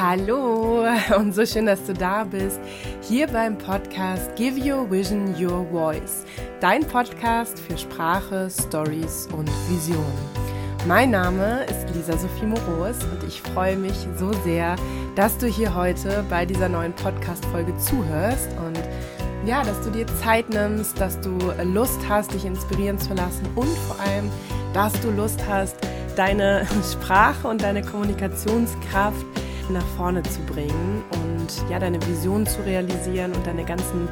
Hallo und so schön, dass du da bist. Hier beim Podcast Give Your Vision Your Voice. Dein Podcast für Sprache, Stories und Visionen. Mein Name ist Lisa Sophie Moros und ich freue mich so sehr, dass du hier heute bei dieser neuen Podcast-Folge zuhörst und ja, dass du dir Zeit nimmst, dass du Lust hast, dich inspirieren zu lassen und vor allem, dass du Lust hast, deine Sprache und deine Kommunikationskraft nach vorne zu bringen und ja, deine Vision zu realisieren und deine ganzen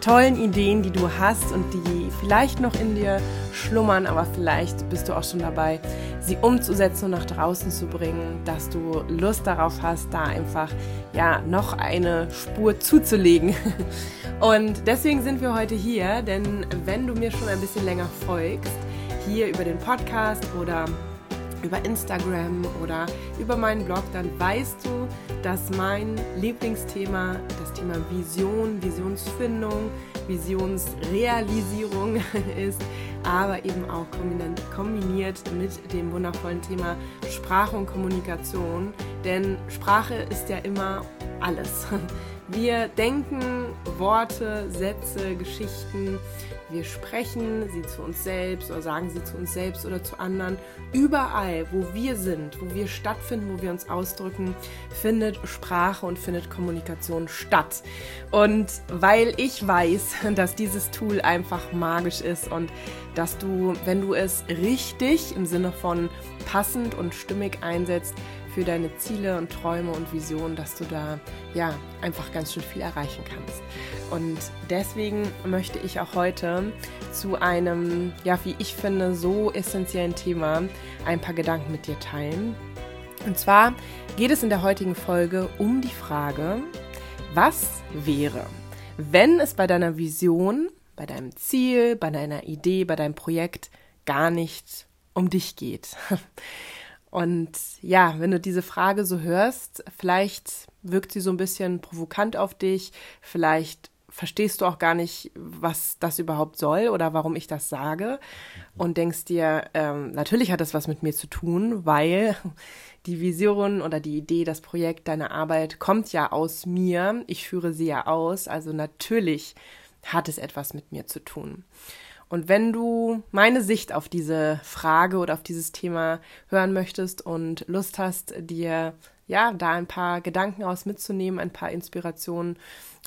tollen Ideen, die du hast und die vielleicht noch in dir schlummern, aber vielleicht bist du auch schon dabei, sie umzusetzen und nach draußen zu bringen, dass du Lust darauf hast, da einfach ja noch eine Spur zuzulegen. Und deswegen sind wir heute hier, denn wenn du mir schon ein bisschen länger folgst, hier über den Podcast oder über Instagram oder über meinen Blog, dann weißt du, dass mein Lieblingsthema das Thema Vision, Visionsfindung, Visionsrealisierung ist, aber eben auch kombiniert mit dem wundervollen Thema Sprache und Kommunikation. Denn Sprache ist ja immer alles. Wir denken Worte, Sätze, Geschichten, wir sprechen sie zu uns selbst oder sagen sie zu uns selbst oder zu anderen. Überall, wo wir sind, wo wir stattfinden, wo wir uns ausdrücken, findet Sprache und findet Kommunikation statt. Und weil ich weiß, dass dieses Tool einfach magisch ist und dass du, wenn du es richtig im Sinne von passend und stimmig einsetzt, für deine Ziele und Träume und Visionen, dass du da ja einfach ganz schön viel erreichen kannst. Und deswegen möchte ich auch heute zu einem, ja, wie ich finde, so essentiellen Thema ein paar Gedanken mit dir teilen. Und zwar geht es in der heutigen Folge um die Frage, was wäre, wenn es bei deiner Vision, bei deinem Ziel, bei deiner Idee, bei deinem Projekt gar nicht um dich geht. Und ja, wenn du diese Frage so hörst, vielleicht wirkt sie so ein bisschen provokant auf dich, vielleicht verstehst du auch gar nicht, was das überhaupt soll oder warum ich das sage. Und denkst dir, ähm, natürlich hat das was mit mir zu tun, weil die Vision oder die Idee, das Projekt, deine Arbeit kommt ja aus mir, ich führe sie ja aus, also natürlich hat es etwas mit mir zu tun. Und wenn du meine Sicht auf diese Frage oder auf dieses Thema hören möchtest und Lust hast, dir ja da ein paar Gedanken aus mitzunehmen, ein paar Inspirationen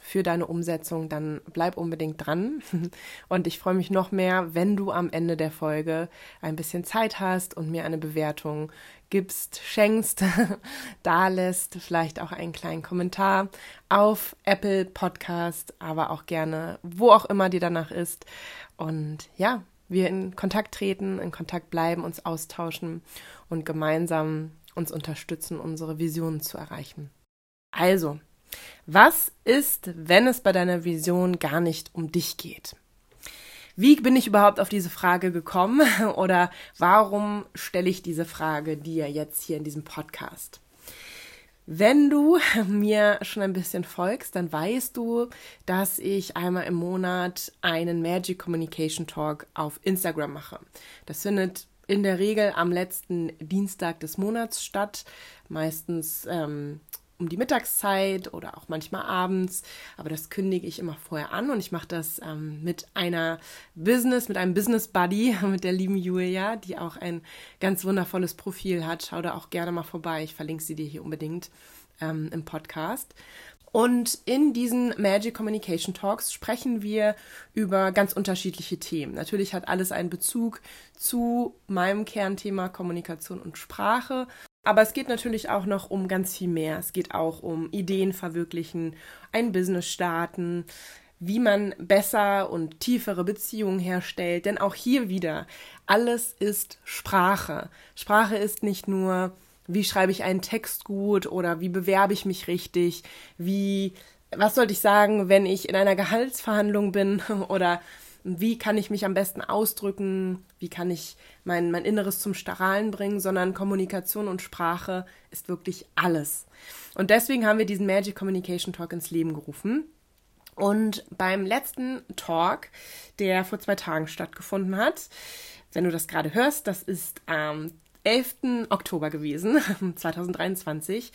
für deine Umsetzung, dann bleib unbedingt dran. Und ich freue mich noch mehr, wenn du am Ende der Folge ein bisschen Zeit hast und mir eine Bewertung gibst, schenkst, da lässt, vielleicht auch einen kleinen Kommentar auf Apple Podcast, aber auch gerne, wo auch immer dir danach ist. Und ja, wir in Kontakt treten, in Kontakt bleiben, uns austauschen und gemeinsam uns unterstützen, unsere Visionen zu erreichen. Also, was ist, wenn es bei deiner Vision gar nicht um dich geht? Wie bin ich überhaupt auf diese Frage gekommen oder warum stelle ich diese Frage dir jetzt hier in diesem Podcast? Wenn du mir schon ein bisschen folgst, dann weißt du, dass ich einmal im Monat einen Magic Communication Talk auf Instagram mache. Das findet in der Regel am letzten Dienstag des Monats statt, meistens ähm, um die Mittagszeit oder auch manchmal abends. Aber das kündige ich immer vorher an und ich mache das ähm, mit einer Business, mit einem Business Buddy, mit der lieben Julia, die auch ein ganz wundervolles Profil hat. Schau da auch gerne mal vorbei. Ich verlinke sie dir hier unbedingt ähm, im Podcast. Und in diesen Magic Communication Talks sprechen wir über ganz unterschiedliche Themen. Natürlich hat alles einen Bezug zu meinem Kernthema Kommunikation und Sprache. Aber es geht natürlich auch noch um ganz viel mehr. Es geht auch um Ideen verwirklichen, ein Business starten, wie man besser und tiefere Beziehungen herstellt. Denn auch hier wieder, alles ist Sprache. Sprache ist nicht nur, wie schreibe ich einen Text gut oder wie bewerbe ich mich richtig, wie, was sollte ich sagen, wenn ich in einer Gehaltsverhandlung bin oder wie kann ich mich am besten ausdrücken, wie kann ich mein, mein Inneres zum Strahlen bringen, sondern Kommunikation und Sprache ist wirklich alles. Und deswegen haben wir diesen Magic Communication Talk ins Leben gerufen. Und beim letzten Talk, der vor zwei Tagen stattgefunden hat, wenn du das gerade hörst, das ist am 11. Oktober gewesen, 2023.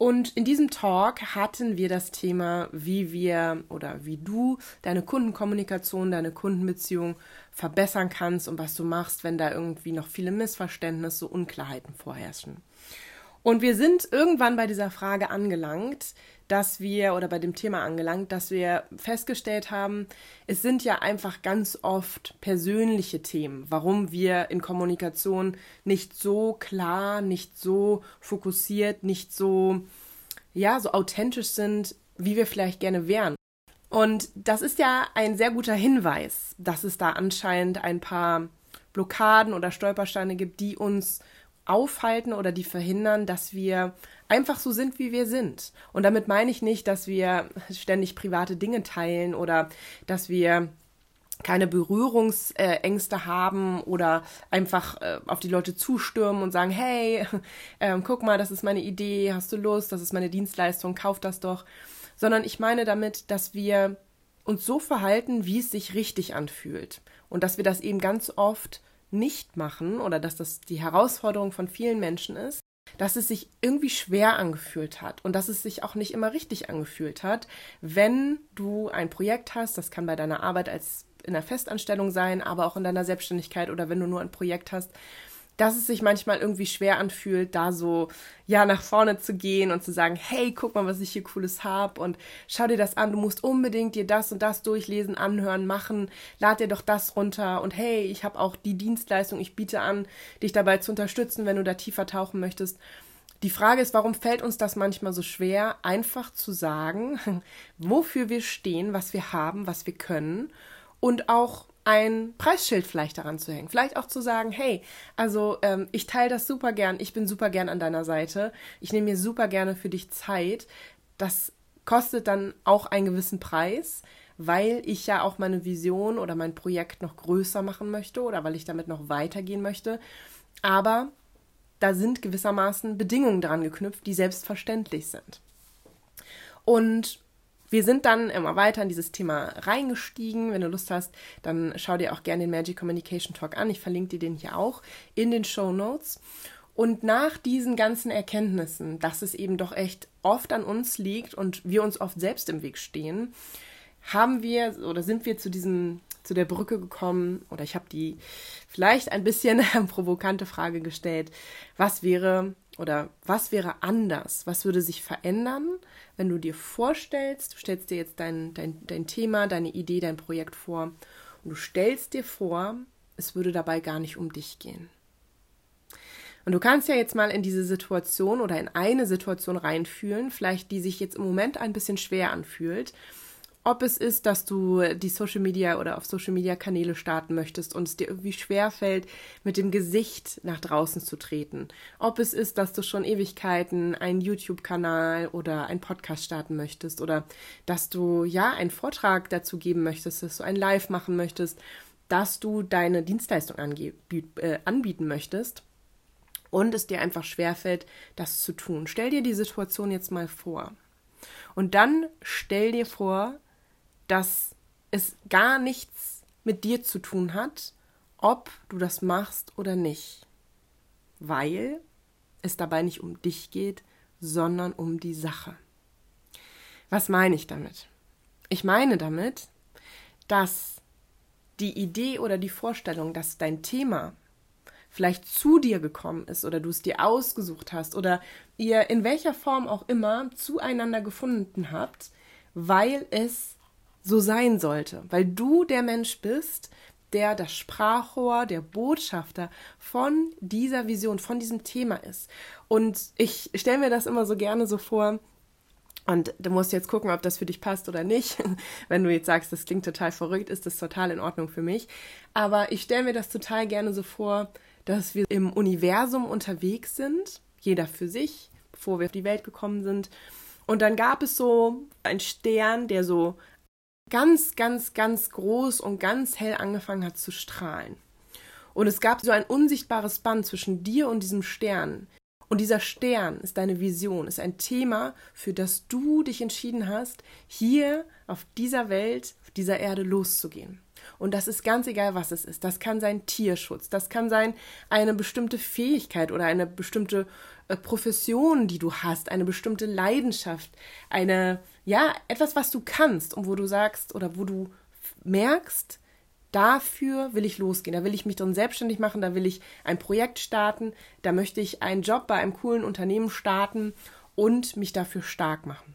Und in diesem Talk hatten wir das Thema, wie wir oder wie du deine Kundenkommunikation, deine Kundenbeziehung verbessern kannst und was du machst, wenn da irgendwie noch viele Missverständnisse, Unklarheiten vorherrschen. Und wir sind irgendwann bei dieser Frage angelangt, dass wir, oder bei dem Thema angelangt, dass wir festgestellt haben, es sind ja einfach ganz oft persönliche Themen, warum wir in Kommunikation nicht so klar, nicht so fokussiert, nicht so, ja, so authentisch sind, wie wir vielleicht gerne wären. Und das ist ja ein sehr guter Hinweis, dass es da anscheinend ein paar Blockaden oder Stolpersteine gibt, die uns aufhalten oder die verhindern, dass wir einfach so sind, wie wir sind. Und damit meine ich nicht, dass wir ständig private Dinge teilen oder dass wir keine Berührungsängste haben oder einfach äh, auf die Leute zustürmen und sagen, hey, äh, guck mal, das ist meine Idee, hast du Lust, das ist meine Dienstleistung, kauf das doch. Sondern ich meine damit, dass wir uns so verhalten, wie es sich richtig anfühlt. Und dass wir das eben ganz oft nicht machen oder dass das die Herausforderung von vielen Menschen ist, dass es sich irgendwie schwer angefühlt hat und dass es sich auch nicht immer richtig angefühlt hat, wenn du ein Projekt hast, das kann bei deiner Arbeit als in der Festanstellung sein, aber auch in deiner Selbstständigkeit oder wenn du nur ein Projekt hast, dass es sich manchmal irgendwie schwer anfühlt, da so ja nach vorne zu gehen und zu sagen, hey, guck mal, was ich hier cooles habe und schau dir das an, du musst unbedingt dir das und das durchlesen, anhören, machen, lad dir doch das runter und hey, ich habe auch die Dienstleistung, ich biete an, dich dabei zu unterstützen, wenn du da tiefer tauchen möchtest. Die Frage ist, warum fällt uns das manchmal so schwer, einfach zu sagen, wofür wir stehen, was wir haben, was wir können und auch ein Preisschild vielleicht daran zu hängen. Vielleicht auch zu sagen, hey, also ähm, ich teile das super gern, ich bin super gern an deiner Seite, ich nehme mir super gerne für dich Zeit. Das kostet dann auch einen gewissen Preis, weil ich ja auch meine Vision oder mein Projekt noch größer machen möchte oder weil ich damit noch weitergehen möchte. Aber da sind gewissermaßen Bedingungen dran geknüpft, die selbstverständlich sind. Und wir sind dann immer weiter in dieses Thema reingestiegen. Wenn du Lust hast, dann schau dir auch gerne den Magic Communication Talk an. Ich verlinke dir den hier auch in den Show Notes. Und nach diesen ganzen Erkenntnissen, dass es eben doch echt oft an uns liegt und wir uns oft selbst im Weg stehen, haben wir oder sind wir zu diesem zu der Brücke gekommen oder ich habe die vielleicht ein bisschen provokante Frage gestellt, was wäre oder was wäre anders? Was würde sich verändern, wenn du dir vorstellst, du stellst dir jetzt dein, dein, dein Thema, deine Idee, dein Projekt vor und du stellst dir vor, es würde dabei gar nicht um dich gehen. Und du kannst ja jetzt mal in diese Situation oder in eine Situation reinfühlen, vielleicht die sich jetzt im Moment ein bisschen schwer anfühlt ob es ist, dass du die Social Media oder auf Social Media Kanäle starten möchtest und es dir irgendwie schwerfällt, mit dem Gesicht nach draußen zu treten. Ob es ist, dass du schon Ewigkeiten einen YouTube-Kanal oder einen Podcast starten möchtest oder dass du ja einen Vortrag dazu geben möchtest, dass du ein Live machen möchtest, dass du deine Dienstleistung äh, anbieten möchtest und es dir einfach schwerfällt, das zu tun. Stell dir die Situation jetzt mal vor. Und dann stell dir vor, dass es gar nichts mit dir zu tun hat, ob du das machst oder nicht. Weil es dabei nicht um dich geht, sondern um die Sache. Was meine ich damit? Ich meine damit, dass die Idee oder die Vorstellung, dass dein Thema vielleicht zu dir gekommen ist oder du es dir ausgesucht hast oder ihr in welcher Form auch immer zueinander gefunden habt, weil es so sein sollte, weil du der Mensch bist, der das Sprachrohr, der Botschafter von dieser Vision, von diesem Thema ist. Und ich stelle mir das immer so gerne so vor, und du musst jetzt gucken, ob das für dich passt oder nicht. Wenn du jetzt sagst, das klingt total verrückt, ist das total in Ordnung für mich. Aber ich stelle mir das total gerne so vor, dass wir im Universum unterwegs sind, jeder für sich, bevor wir auf die Welt gekommen sind. Und dann gab es so einen Stern, der so ganz, ganz, ganz groß und ganz hell angefangen hat zu strahlen. Und es gab so ein unsichtbares Band zwischen dir und diesem Stern. Und dieser Stern ist deine Vision, ist ein Thema, für das du dich entschieden hast, hier auf dieser Welt, auf dieser Erde loszugehen. Und das ist ganz egal, was es ist. Das kann sein Tierschutz, das kann sein eine bestimmte Fähigkeit oder eine bestimmte äh, Profession, die du hast, eine bestimmte Leidenschaft, eine, ja, etwas, was du kannst und wo du sagst oder wo du merkst, dafür will ich losgehen, da will ich mich drin selbstständig machen, da will ich ein Projekt starten, da möchte ich einen Job bei einem coolen Unternehmen starten und mich dafür stark machen.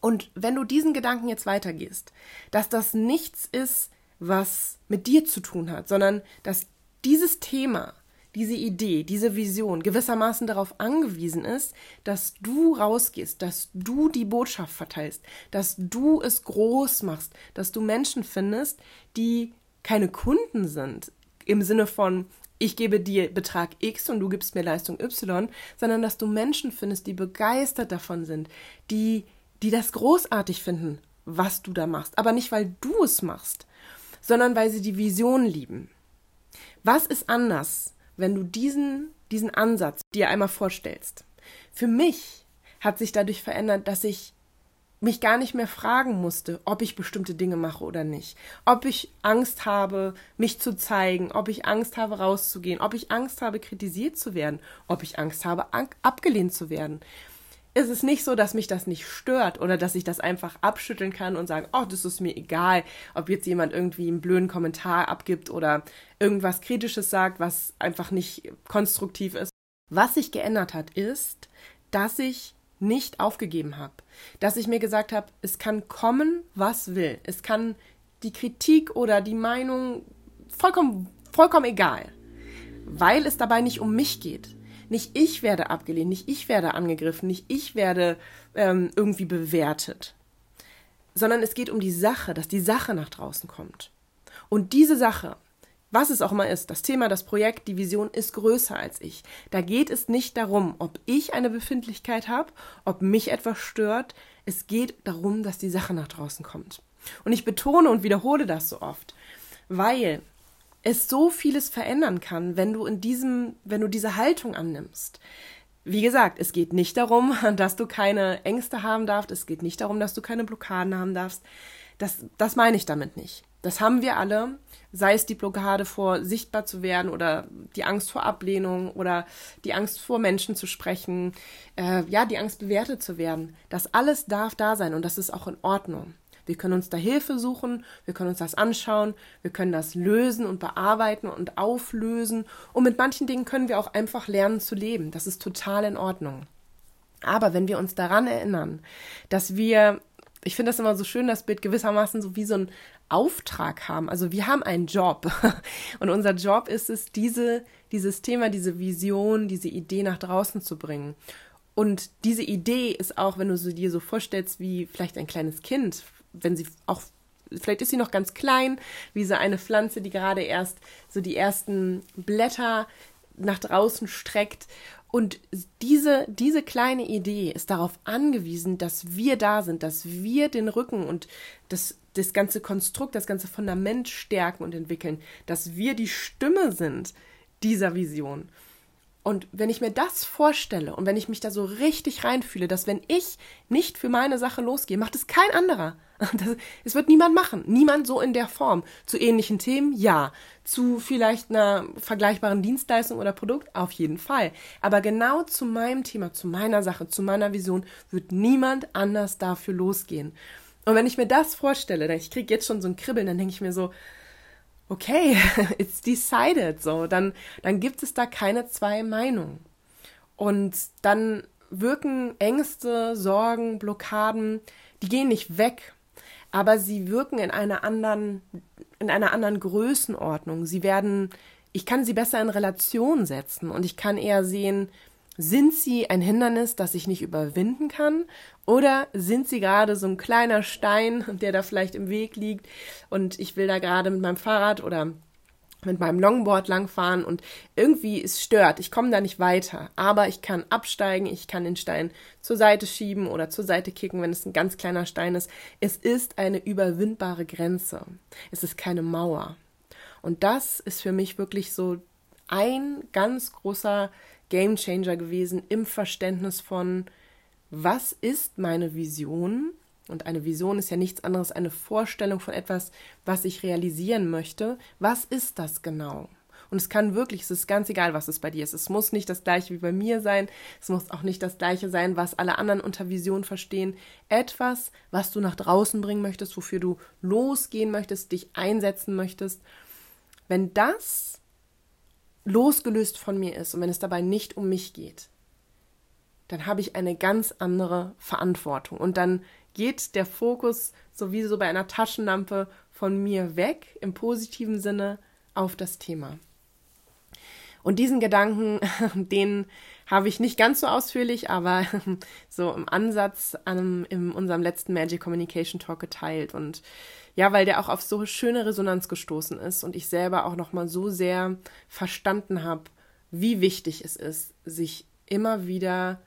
Und wenn du diesen Gedanken jetzt weitergehst, dass das nichts ist, was mit dir zu tun hat, sondern dass dieses Thema, diese Idee, diese Vision gewissermaßen darauf angewiesen ist, dass du rausgehst, dass du die Botschaft verteilst, dass du es groß machst, dass du Menschen findest, die keine Kunden sind im Sinne von, ich gebe dir Betrag X und du gibst mir Leistung Y, sondern dass du Menschen findest, die begeistert davon sind, die, die das großartig finden, was du da machst. Aber nicht, weil du es machst, sondern weil sie die Vision lieben. Was ist anders, wenn du diesen, diesen Ansatz dir einmal vorstellst? Für mich hat sich dadurch verändert, dass ich mich gar nicht mehr fragen musste, ob ich bestimmte Dinge mache oder nicht. Ob ich Angst habe, mich zu zeigen, ob ich Angst habe, rauszugehen, ob ich Angst habe, kritisiert zu werden, ob ich Angst habe, abgelehnt zu werden. Es ist nicht so, dass mich das nicht stört oder dass ich das einfach abschütteln kann und sagen, oh, das ist mir egal, ob jetzt jemand irgendwie einen blöden Kommentar abgibt oder irgendwas Kritisches sagt, was einfach nicht konstruktiv ist. Was sich geändert hat, ist, dass ich nicht aufgegeben habe. Dass ich mir gesagt habe, es kann kommen, was will. Es kann die Kritik oder die Meinung vollkommen, vollkommen egal. Weil es dabei nicht um mich geht. Nicht ich werde abgelehnt, nicht ich werde angegriffen, nicht ich werde ähm, irgendwie bewertet. Sondern es geht um die Sache, dass die Sache nach draußen kommt. Und diese Sache, was es auch immer ist, das Thema, das Projekt, die Vision ist größer als ich. Da geht es nicht darum, ob ich eine Befindlichkeit habe, ob mich etwas stört. Es geht darum, dass die Sache nach draußen kommt. Und ich betone und wiederhole das so oft, weil es so vieles verändern kann, wenn du in diesem, wenn du diese Haltung annimmst. Wie gesagt, es geht nicht darum, dass du keine Ängste haben darfst, es geht nicht darum, dass du keine Blockaden haben darfst. Das, das meine ich damit nicht. Das haben wir alle, sei es die Blockade vor sichtbar zu werden oder die Angst vor Ablehnung oder die Angst vor Menschen zu sprechen, äh, ja, die Angst bewertet zu werden. Das alles darf da sein und das ist auch in Ordnung. Wir können uns da Hilfe suchen, wir können uns das anschauen, wir können das lösen und bearbeiten und auflösen und mit manchen Dingen können wir auch einfach lernen zu leben. Das ist total in Ordnung. Aber wenn wir uns daran erinnern, dass wir ich finde das immer so schön, das Bild gewissermaßen so wie so ein Auftrag haben. Also wir haben einen Job und unser Job ist es, diese, dieses Thema, diese Vision, diese Idee nach draußen zu bringen. Und diese Idee ist auch, wenn du sie dir so vorstellst, wie vielleicht ein kleines Kind, wenn sie auch, vielleicht ist sie noch ganz klein, wie so eine Pflanze, die gerade erst so die ersten Blätter nach draußen streckt und diese, diese kleine Idee ist darauf angewiesen, dass wir da sind, dass wir den Rücken und das, das ganze Konstrukt, das ganze Fundament stärken und entwickeln, dass wir die Stimme sind dieser Vision. Und wenn ich mir das vorstelle und wenn ich mich da so richtig reinfühle, dass wenn ich nicht für meine Sache losgehe, macht es kein anderer. Es wird niemand machen. Niemand so in der Form. Zu ähnlichen Themen, ja. Zu vielleicht einer vergleichbaren Dienstleistung oder Produkt, auf jeden Fall. Aber genau zu meinem Thema, zu meiner Sache, zu meiner Vision wird niemand anders dafür losgehen. Und wenn ich mir das vorstelle, ich kriege jetzt schon so ein Kribbeln, dann denke ich mir so, okay, it's decided, so, dann, dann gibt es da keine zwei Meinungen. Und dann wirken Ängste, Sorgen, Blockaden, die gehen nicht weg, aber sie wirken in einer anderen, in einer anderen Größenordnung. Sie werden, ich kann sie besser in Relation setzen und ich kann eher sehen, sind sie ein Hindernis, das ich nicht überwinden kann? Oder sind sie gerade so ein kleiner Stein, der da vielleicht im Weg liegt und ich will da gerade mit meinem Fahrrad oder mit meinem Longboard langfahren und irgendwie es stört. Ich komme da nicht weiter. Aber ich kann absteigen, ich kann den Stein zur Seite schieben oder zur Seite kicken, wenn es ein ganz kleiner Stein ist. Es ist eine überwindbare Grenze. Es ist keine Mauer. Und das ist für mich wirklich so ein ganz großer Game Changer gewesen im Verständnis von, was ist meine Vision? Und eine Vision ist ja nichts anderes, eine Vorstellung von etwas, was ich realisieren möchte. Was ist das genau? Und es kann wirklich, es ist ganz egal, was es bei dir ist. Es muss nicht das gleiche wie bei mir sein. Es muss auch nicht das gleiche sein, was alle anderen unter Vision verstehen. Etwas, was du nach draußen bringen möchtest, wofür du losgehen möchtest, dich einsetzen möchtest. Wenn das losgelöst von mir ist und wenn es dabei nicht um mich geht, dann habe ich eine ganz andere Verantwortung. Und dann geht der Fokus sowieso bei einer Taschenlampe von mir weg, im positiven Sinne, auf das Thema. Und diesen Gedanken, den habe ich nicht ganz so ausführlich, aber so im Ansatz an, in unserem letzten Magic Communication Talk geteilt. Und ja, weil der auch auf so schöne Resonanz gestoßen ist und ich selber auch nochmal so sehr verstanden habe, wie wichtig es ist, sich immer wieder,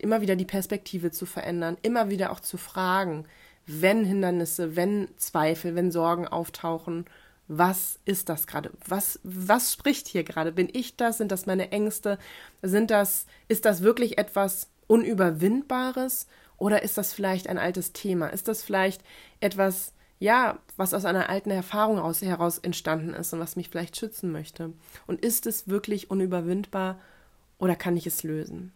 immer wieder die Perspektive zu verändern, immer wieder auch zu fragen, wenn Hindernisse, wenn Zweifel, wenn Sorgen auftauchen was ist das gerade? Was, was spricht hier gerade? Bin ich das? Sind das meine Ängste? Sind das, ist das wirklich etwas Unüberwindbares? Oder ist das vielleicht ein altes Thema? Ist das vielleicht etwas, ja, was aus einer alten Erfahrung aus, heraus entstanden ist und was mich vielleicht schützen möchte? Und ist es wirklich unüberwindbar oder kann ich es lösen?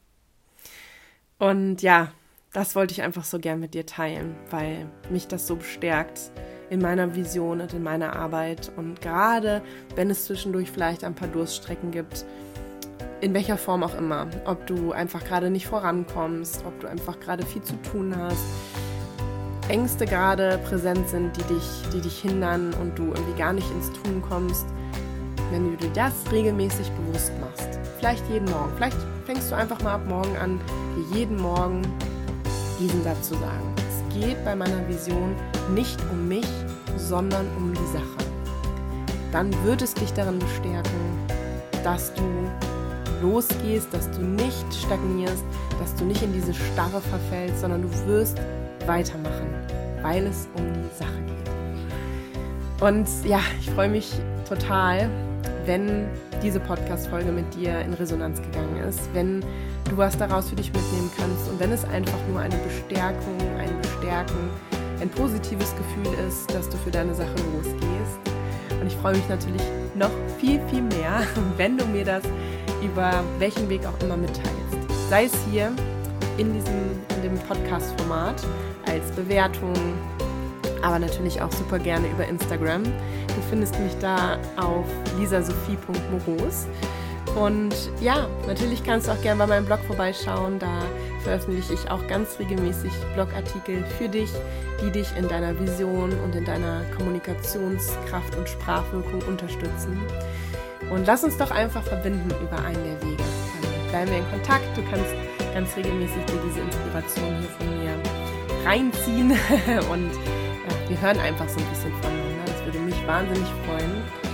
Und ja, das wollte ich einfach so gern mit dir teilen, weil mich das so bestärkt, in meiner Vision und in meiner Arbeit. Und gerade wenn es zwischendurch vielleicht ein paar Durststrecken gibt, in welcher Form auch immer, ob du einfach gerade nicht vorankommst, ob du einfach gerade viel zu tun hast, Ängste gerade präsent sind, die dich, die dich hindern und du irgendwie gar nicht ins Tun kommst, wenn du dir das regelmäßig bewusst machst, vielleicht jeden Morgen, vielleicht fängst du einfach mal ab morgen an, jeden Morgen diesen Satz zu sagen. Es geht bei meiner Vision nicht um mich, sondern um die Sache. Dann wird es dich darin bestärken, dass du losgehst, dass du nicht stagnierst, dass du nicht in diese Starre verfällst, sondern du wirst weitermachen, weil es um die Sache geht. Und ja, ich freue mich total, wenn diese Podcast-Folge mit dir in Resonanz gegangen ist, wenn du was daraus für dich mitnehmen kannst und wenn es einfach nur eine Bestärkung, ein Bestärken ein positives Gefühl ist, dass du für deine Sache losgehst. Und ich freue mich natürlich noch viel, viel mehr, wenn du mir das über welchen Weg auch immer mitteilst. Sei es hier in diesem in dem Podcast-Format als Bewertung, aber natürlich auch super gerne über Instagram. Du findest mich da auf lisasophie.moros. Und ja, natürlich kannst du auch gerne bei meinem Blog vorbeischauen. Da veröffentliche ich auch ganz regelmäßig Blogartikel für dich, die dich in deiner Vision und in deiner Kommunikationskraft und Sprachwirkung unterstützen. Und lass uns doch einfach verbinden über einen der Wege. Dann bleiben wir in Kontakt. Du kannst ganz regelmäßig dir diese Inspiration hier von mir reinziehen und ja, wir hören einfach so ein bisschen voneinander. Das würde mich wahnsinnig freuen.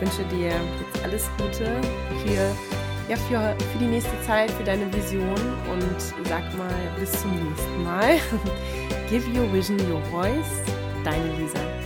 Ich wünsche dir jetzt alles Gute für, ja, für, für die nächste Zeit, für deine Vision und sag mal bis zum nächsten Mal. Give your vision your voice. Deine Lisa.